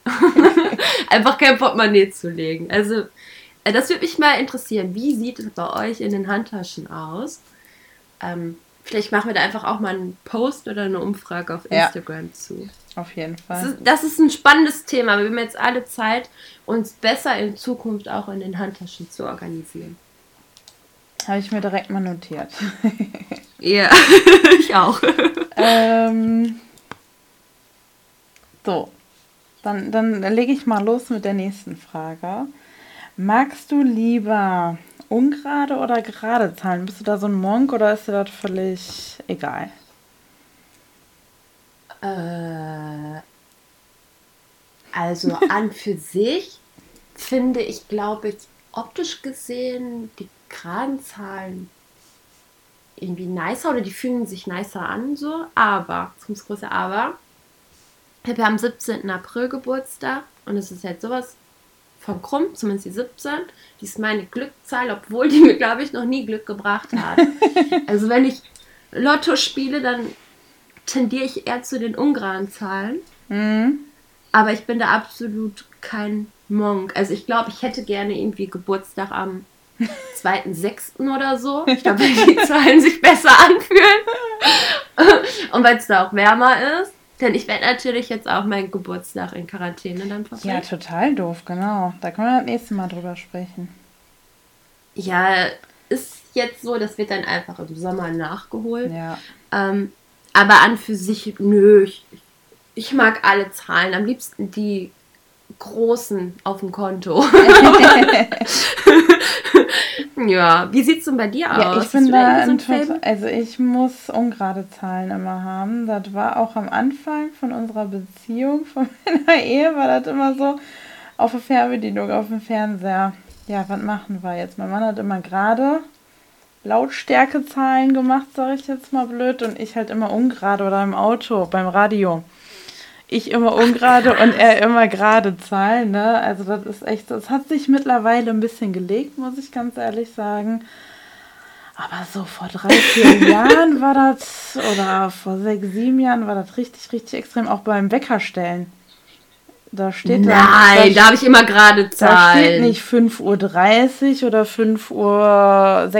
Einfach kein Portemonnaie zu legen. Also, das würde mich mal interessieren. Wie sieht es bei euch in den Handtaschen aus? Ähm, vielleicht machen wir da einfach auch mal einen Post oder eine Umfrage auf Ja. Instagram zu. Auf jeden Das Fall. ist, das ist ein spannendes Thema. Wir haben jetzt alle Zeit, uns besser in Zukunft auch in den Handtaschen zu organisieren. Habe ich mir direkt mal notiert. [laughs] Ja, [laughs] ich auch. ähm, so, dann, dann lege ich mal los mit der nächsten Frage. Magst du lieber ungerade oder gerade Zahlen? Bist du da so ein Monk oder ist dir das völlig egal? Äh, also [laughs] an für sich finde ich, glaube ich, optisch gesehen die geraden Zahlen irgendwie nicer oder die fühlen sich nicer an, so. Aber, jetzt kommt das große Aber. Ich habe am 17. April Geburtstag und es ist halt sowas von krumm, zumindest die 17. Die ist meine Glückszahl, obwohl die mir, glaube ich, noch nie Glück gebracht hat. [laughs] also wenn ich Lotto spiele, dann tendiere ich eher zu den ungeraden Zahlen. Mhm. Aber ich bin da absolut kein Monk. Also ich glaube, ich hätte gerne irgendwie Geburtstag am [laughs] 2.6. oder so. Ich glaube, die Zahlen sich besser anfühlen. [laughs] Und weil es da auch wärmer ist. Denn ich werde natürlich jetzt auch meinen Geburtstag in Quarantäne dann verbringen. Ja, total doof, genau. Da können wir das nächste Mal drüber sprechen. Ja, ist jetzt so, das wird dann einfach im Sommer nachgeholt. Ja. Ähm, aber an für sich, nö, ich, ich mag alle Zahlen. Am liebsten die großen auf dem Konto. [laughs] ja, wie sieht es denn bei dir aus? Ja, ich bin da so Total, also ich muss ungerade Zahlen immer haben. Das war auch am Anfang von unserer Beziehung, von [laughs] meiner Ehe, war das immer so auf der Fernbedienung, auf dem Fernseher. Ja, was machen wir jetzt? Mein Mann hat immer gerade Lautstärkezahlen gemacht, sage ich jetzt mal blöd, und ich halt immer ungerade oder im Auto, beim Radio ich immer ungerade und er immer gerade Zahlen. Ne? Also das ist echt, das hat sich mittlerweile ein bisschen gelegt, muss ich ganz ehrlich sagen. Aber so vor drei, vier [laughs] Jahren war das, oder vor sechs, sieben Jahren war das richtig, richtig extrem, auch beim Weckerstellen. Da steht Nein, da, da habe ich immer gerade Zahlen. Da steht nicht 5.30 Uhr oder 5.26 Uhr.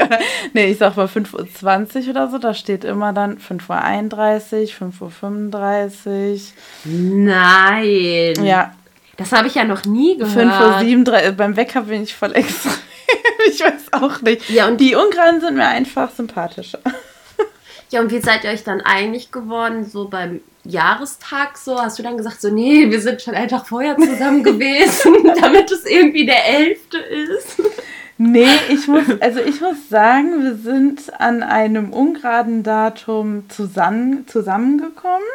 [laughs] oder, nee, ich sag mal 5.20 Uhr oder so. Da steht immer dann 5.31 Uhr, 5.35 Uhr. Nein. Ja. Das habe ich ja noch nie gehört. 5.37 Uhr. Beim Wecker bin ich voll [laughs] extra. ich weiß auch nicht. Ja, und die Ungeraden sind mir einfach sympathischer. Ja, und wie seid ihr euch dann einig geworden, so beim Jahrestag so? Hast du dann gesagt, so, nee, wir sind schon einfach vorher zusammen gewesen, [laughs] damit es irgendwie der 11. ist? Nee, ich muss, also ich muss sagen, wir sind an einem ungeraden Datum zusammen, zusammengekommen.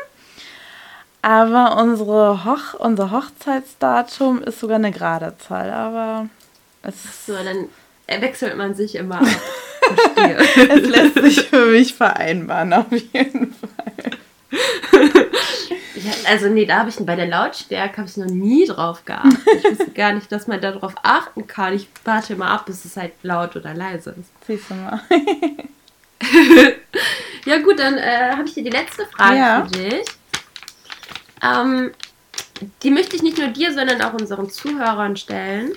Aber unsere Hoch, unser Hochzeitsdatum ist sogar eine gerade Zahl. Aber es. So, dann wechselt man sich immer ab. [laughs] Es lässt sich für mich vereinbaren, auf jeden Fall. [laughs] Ja, also nee, da habe ich bei der Lautstärke habe ich noch nie drauf geachtet. Ich wusste gar nicht, dass man darauf achten kann. Ich warte immer ab, bis es halt laut oder leise ist. Siehst du mal. [laughs] ja gut, dann äh, habe ich dir die letzte Frage ja. für dich. Ähm, die möchte ich nicht nur dir, sondern auch unseren Zuhörern stellen.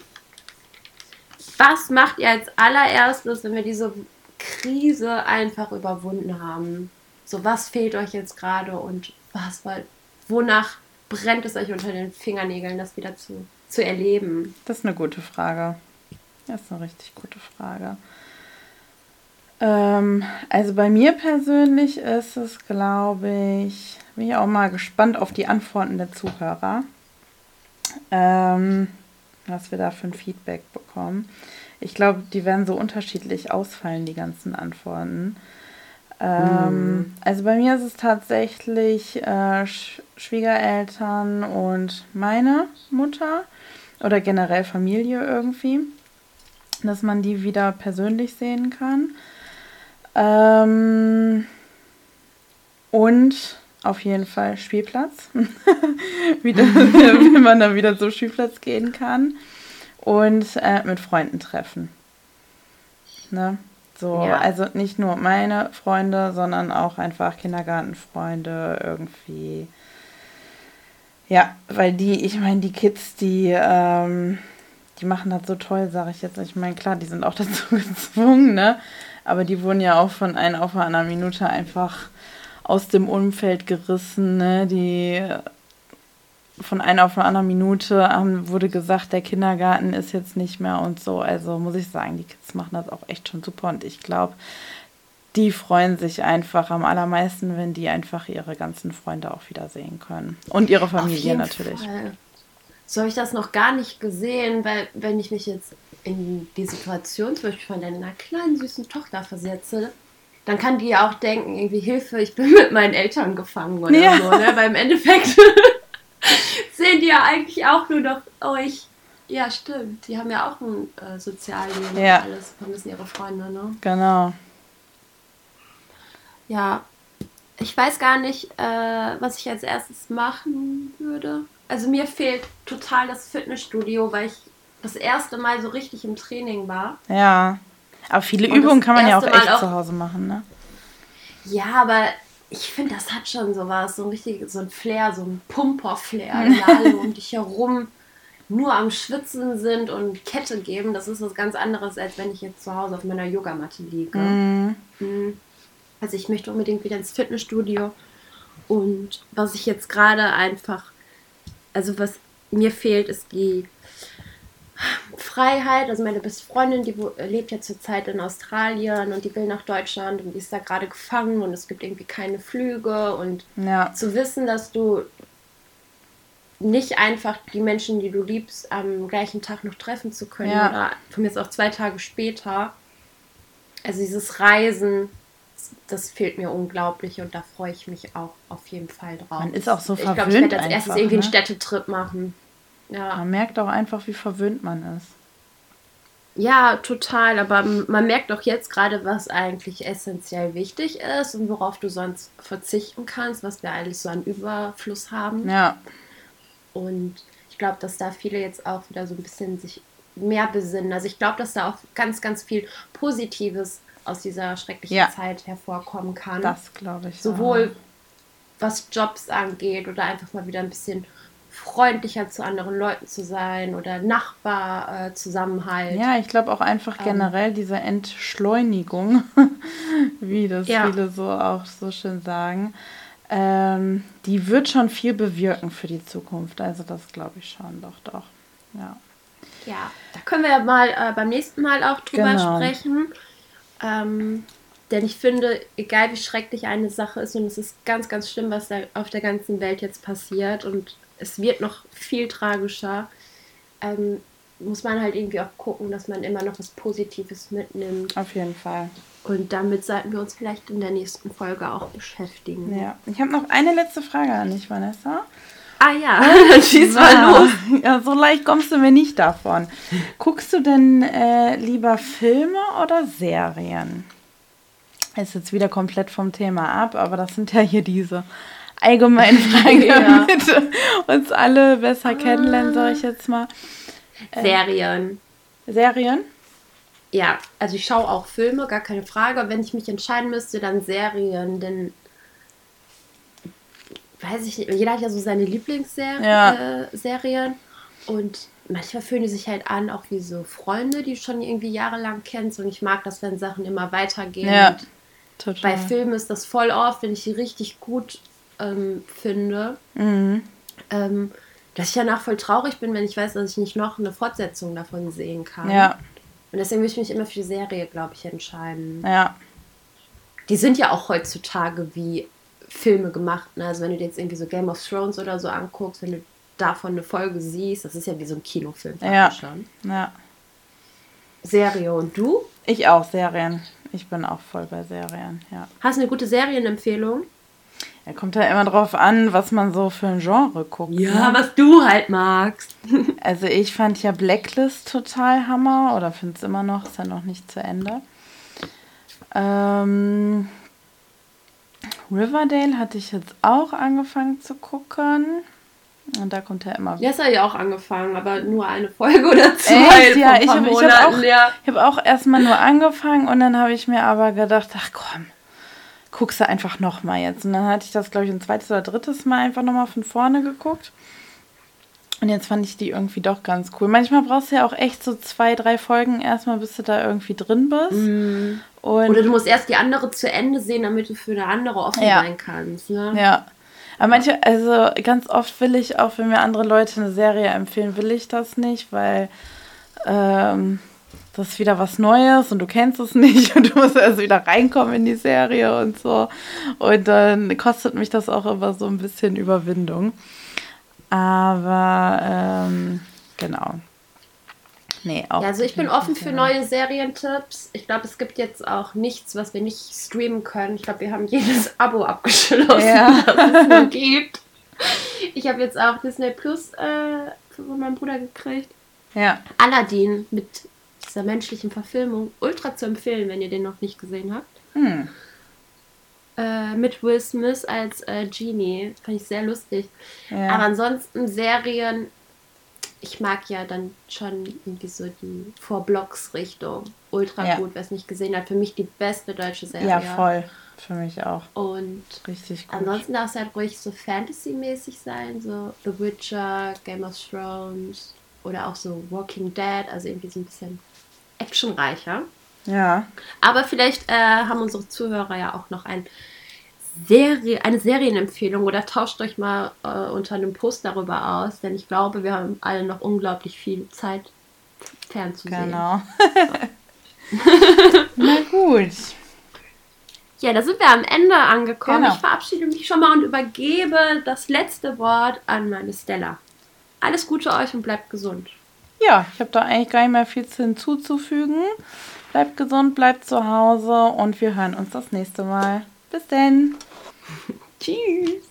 Was macht ihr als allererstes, wenn wir diese Krise einfach überwunden haben? So, was fehlt euch jetzt gerade und was, wonach brennt es euch unter den Fingernägeln, das wieder zu, zu erleben? Das ist eine gute Frage. Das ist eine richtig gute Frage. Ähm, also bei mir persönlich ist es, glaube ich, bin ich auch mal gespannt auf die Antworten der Zuhörer. Ähm, was wir da für ein Feedback bekommen. Ich glaube, die werden so unterschiedlich ausfallen, die ganzen Antworten. Ähm, mm. Also bei mir ist es tatsächlich äh, Sch Schwiegereltern und meine Mutter oder generell Familie irgendwie, dass man die wieder persönlich sehen kann. Ähm, und auf jeden Fall Spielplatz. [laughs] wieder, wenn [laughs] man dann wieder zum Spielplatz gehen kann. Und äh, mit Freunden treffen. Ne? So, ja. also nicht nur meine Freunde, sondern auch einfach Kindergartenfreunde irgendwie. Ja, weil die, ich meine, die Kids, die, ähm, die machen das so toll, sage ich jetzt. Ich meine, klar, die sind auch [laughs] dazu gezwungen, ne? Aber die wurden ja auch von einer auf einer Minute einfach aus dem Umfeld gerissen, ne? Die von einer auf eine andere Minute ähm, wurde gesagt, der Kindergarten ist jetzt nicht mehr und so. Also muss ich sagen, die Kids machen das auch echt schon super und ich glaube, die freuen sich einfach am allermeisten, wenn die einfach ihre ganzen Freunde auch wieder sehen können. Und ihre Familie natürlich. Fall. So habe ich das noch gar nicht gesehen, weil wenn ich mich jetzt in die Situation zum Beispiel von deiner kleinen süßen Tochter versetze, dann kann die ja auch denken, irgendwie Hilfe, ich bin mit meinen Eltern gefangen oder ja. so. Ne? Weil im [laughs] Endeffekt [laughs] sehen die ja eigentlich auch nur noch euch. Ja, stimmt. Die haben ja auch ein äh, Sozialleben ja. und alles, vermissen ihre Freunde, ne? Genau. Ja, ich weiß gar nicht, äh, was ich als erstes machen würde. Also mir fehlt total das Fitnessstudio, weil ich das erste Mal so richtig im Training war. Ja. Aber viele Übungen kann man ja auch echt auch, zu Hause machen, ne? Ja, aber ich finde, das hat schon sowas, so ein richtig, so ein Flair, so ein Pumper-Flair, wenn alle um dich herum nur am Schwitzen sind und Kette geben. Das ist was ganz anderes, als wenn ich jetzt zu Hause auf meiner Yogamatte liege. Mm. Also ich möchte unbedingt wieder ins Fitnessstudio. Und was ich jetzt gerade einfach, also was mir fehlt, ist die Freiheit. Also meine beste Freundin, die lebt ja zurzeit in Australien und die will nach Deutschland und die ist da gerade gefangen und es gibt irgendwie keine Flüge und ja. zu wissen, dass du nicht einfach die Menschen, die du liebst, am gleichen Tag noch treffen zu können ja. oder von mir jetzt auch zwei Tage später. Also dieses Reisen, das fehlt mir unglaublich und da freue ich mich auch auf jeden Fall drauf. Man ist auch so verwöhnt. Ich glaube, ich werde als erstes irgendwie ne? einen Städtetrip machen. Ja. Man merkt auch einfach, wie verwöhnt man ist. Ja, total. Aber man merkt auch jetzt gerade, was eigentlich essentiell wichtig ist und worauf du sonst verzichten kannst, was wir alles so an Überfluss haben. Ja. Und ich glaube, dass da viele jetzt auch wieder so ein bisschen sich mehr besinnen. Also ich glaube, dass da auch ganz, ganz viel Positives aus dieser schrecklichen ja. Zeit hervorkommen kann. Das glaube ich. Sowohl auch. was Jobs angeht oder einfach mal wieder ein bisschen freundlicher zu anderen Leuten zu sein oder Nachbarzusammenhalt. Äh, ja, ich glaube auch einfach ähm. generell ähm, diese Entschleunigung, [laughs] wie das ja. viele so auch so schön sagen, ähm, die wird schon viel bewirken für die Zukunft. Also das glaube ich schon, doch, doch. Ja. Ja, da können wir ja mal äh, beim nächsten Mal auch drüber genau. sprechen. Ähm, denn ich finde, egal wie schrecklich eine Sache ist, und es ist ganz, ganz schlimm, was da auf der ganzen Welt jetzt passiert. Und es wird noch viel tragischer, ähm, muss man halt irgendwie auch gucken, dass man immer noch was Positives mitnimmt. Auf jeden Fall. Und damit sollten wir uns vielleicht in der nächsten Folge auch beschäftigen. Ja, ich habe noch eine letzte Frage an dich, Vanessa. Ah ja, [laughs] dann schieß mal los. Ja, so leicht kommst du mir nicht davon. Guckst du denn äh, lieber Filme oder Serien? Ist jetzt wieder komplett vom Thema ab, aber das sind ja hier diese allgemein [laughs] Fragen, ja. damit uns alle besser kennenlernen, sage ich jetzt mal. Äh, Serien. Serien? Ja, also ich schaue auch Filme, gar keine Frage. Wenn ich mich entscheiden müsste, dann Serien, denn weiß ich nicht, jeder hat ja so seine Lieblingsserien ja. äh, und manchmal fühlen die sich halt an, auch wie so Freunde, die du schon irgendwie jahrelang kennst und ich mag das, wenn Sachen immer weitergehen. Ja, total. Bei Filmen ist das voll oft, wenn ich die richtig gut ähm, finde, mhm. ähm, dass ich danach voll traurig bin, wenn ich weiß, dass ich nicht noch eine Fortsetzung davon sehen kann. Ja. Und deswegen würde ich mich immer für die Serie, glaube ich, entscheiden. Ja. Die sind ja auch heutzutage wie Filme gemacht. Ne? Also wenn du dir jetzt irgendwie so Game of Thrones oder so anguckst, wenn du davon eine Folge siehst, das ist ja wie so ein Kinofilm. Ja. Schon. ja. Serie und du? Ich auch, Serien. Ich bin auch voll bei Serien, ja. Hast du eine gute Serienempfehlung? Ja, kommt ja immer drauf an, was man so für ein Genre guckt. Ja, ne? was du halt magst. [laughs] also ich fand ja Blacklist total Hammer oder finde es immer noch, ist ja noch nicht zu Ende. Ähm, Riverdale hatte ich jetzt auch angefangen zu gucken. Und da kommt ja immer. Ja, ist ja auch angefangen, aber nur eine Folge oder zwei. Echt? Ja, ich habe hab auch, ja. hab auch erstmal nur angefangen und dann habe ich mir aber gedacht, ach komm, guckst du einfach nochmal jetzt. Und dann hatte ich das, glaube ich, ein zweites oder drittes Mal einfach nochmal von vorne geguckt. Und jetzt fand ich die irgendwie doch ganz cool. Manchmal brauchst du ja auch echt so zwei, drei Folgen erstmal, bis du da irgendwie drin bist. Mm. Oder du musst erst die andere zu Ende sehen, damit du für eine andere offen ja. sein kannst. Ne? Ja. Aber manche, also ganz oft will ich auch, wenn mir andere Leute eine Serie empfehlen, will ich das nicht, weil ähm, das ist wieder was Neues und du kennst es nicht [laughs] und du musst erst wieder reinkommen in die Serie und so. Und dann kostet mich das auch immer so ein bisschen Überwindung. Aber ähm, genau. Nee, auch. Ja, also ich bin offen für neue Serientipps. Ich glaube, es gibt jetzt auch nichts, was wir nicht streamen können. Ich glaube, wir haben jedes [laughs] Abo abgeschlossen, ja. [laughs] das es nur gibt. Ich habe jetzt auch Disney Plus äh, von meinem Bruder gekriegt. Ja. Aladdin mit dieser menschlichen Verfilmung. Ultra zu empfehlen, wenn ihr den noch nicht gesehen habt. Hm. Äh, mit Will Smith als äh, Genie. Fand ich sehr lustig. Ja. Aber ansonsten Serien ich mag ja dann schon irgendwie so die Vor-Blocks-Richtung. Ultra ja. gut, wer es nicht gesehen hat. Für mich die beste deutsche Serie. Ja, voll. Für mich auch. Und richtig gut. Ansonsten darf es halt ruhig so Fantasy-mäßig sein, so The Witcher, Game of Thrones oder auch so Walking Dead, also irgendwie so ein bisschen actionreicher. Ja. Aber vielleicht äh, haben unsere Zuhörer ja auch noch ein Serie, eine Serienempfehlung oder tauscht euch mal äh, unter einem Post darüber aus, denn ich glaube, wir haben alle noch unglaublich viel Zeit fernzusehen. Genau. [laughs] [laughs] Na gut. Ja, da sind wir am Ende angekommen. Genau. Ich verabschiede mich schon mal und übergebe das letzte Wort an meine Stella. Alles Gute euch und bleibt gesund. Ja, ich habe da eigentlich gar nicht mehr viel hinzuzufügen. Bleibt gesund, bleibt zu Hause und wir hören uns das nächste Mal. Bis denn. [laughs] Tschüss.